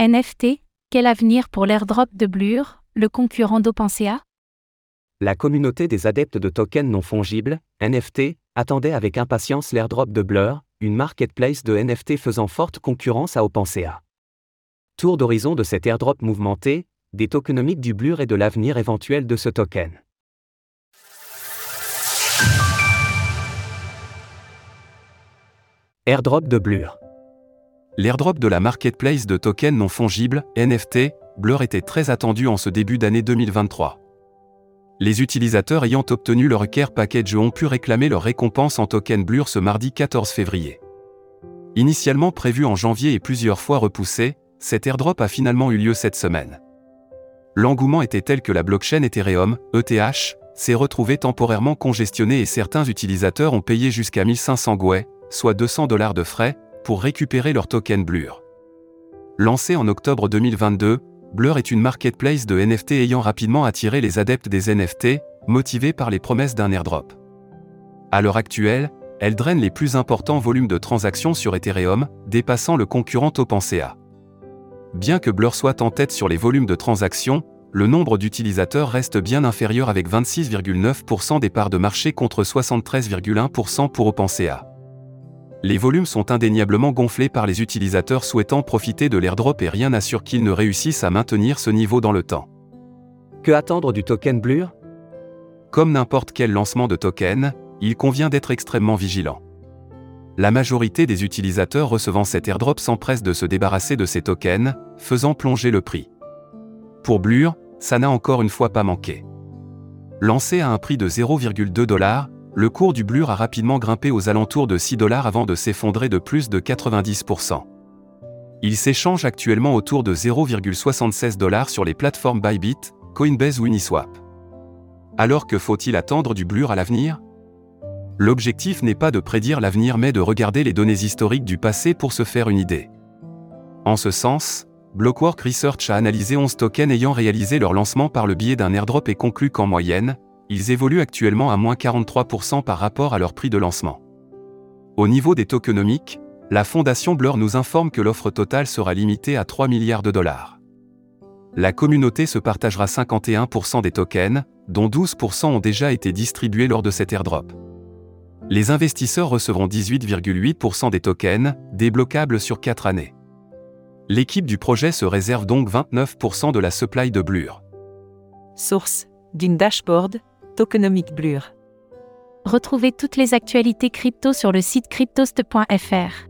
NFT, quel avenir pour l'airdrop de Blur, le concurrent d'OpenSea La communauté des adeptes de tokens non fongibles, NFT, attendait avec impatience l'airdrop de Blur, une marketplace de NFT faisant forte concurrence à OpenSea. Tour d'horizon de cet airdrop mouvementé, des tokenomiques du Blur et de l'avenir éventuel de ce token. Airdrop de Blur. L'airdrop de la marketplace de tokens non fongibles, NFT, Blur était très attendu en ce début d'année 2023. Les utilisateurs ayant obtenu leur Care Package ont pu réclamer leur récompense en token Blur ce mardi 14 février. Initialement prévu en janvier et plusieurs fois repoussé, cet airdrop a finalement eu lieu cette semaine. L'engouement était tel que la blockchain Ethereum, ETH, s'est retrouvée temporairement congestionnée et certains utilisateurs ont payé jusqu'à 1500 GUE, soit 200 dollars de frais, pour récupérer leur token Blur. Lancé en octobre 2022, Blur est une marketplace de NFT ayant rapidement attiré les adeptes des NFT, motivés par les promesses d'un airdrop. À l'heure actuelle, elle draine les plus importants volumes de transactions sur Ethereum, dépassant le concurrent OpenSea. Bien que Blur soit en tête sur les volumes de transactions, le nombre d'utilisateurs reste bien inférieur avec 26,9% des parts de marché contre 73,1% pour OpenSea les volumes sont indéniablement gonflés par les utilisateurs souhaitant profiter de l'airdrop et rien n'assure qu'ils ne réussissent à maintenir ce niveau dans le temps. Que attendre du token Blur? Comme n'importe quel lancement de token, il convient d'être extrêmement vigilant. La majorité des utilisateurs recevant cet airdrop s'empressent de se débarrasser de ces tokens, faisant plonger le prix. Pour Blur, ça n'a encore une fois pas manqué. Lancé à un prix de 0,2 dollars, le cours du Blur a rapidement grimpé aux alentours de 6 dollars avant de s'effondrer de plus de 90%. Il s'échange actuellement autour de 0,76 dollars sur les plateformes Bybit, Coinbase ou Uniswap. Alors que faut-il attendre du Blur à l'avenir? L'objectif n'est pas de prédire l'avenir mais de regarder les données historiques du passé pour se faire une idée. En ce sens, Blockwork Research a analysé 11 tokens ayant réalisé leur lancement par le biais d'un airdrop et conclut qu'en moyenne, ils évoluent actuellement à moins 43% par rapport à leur prix de lancement. Au niveau des tokenomiques, la fondation Blur nous informe que l'offre totale sera limitée à 3 milliards de dollars. La communauté se partagera 51% des tokens, dont 12% ont déjà été distribués lors de cet airdrop. Les investisseurs recevront 18,8% des tokens, débloquables sur 4 années. L'équipe du projet se réserve donc 29% de la supply de Blur. Source d'une dashboard, Blur. Retrouvez toutes les actualités crypto sur le site cryptost.fr.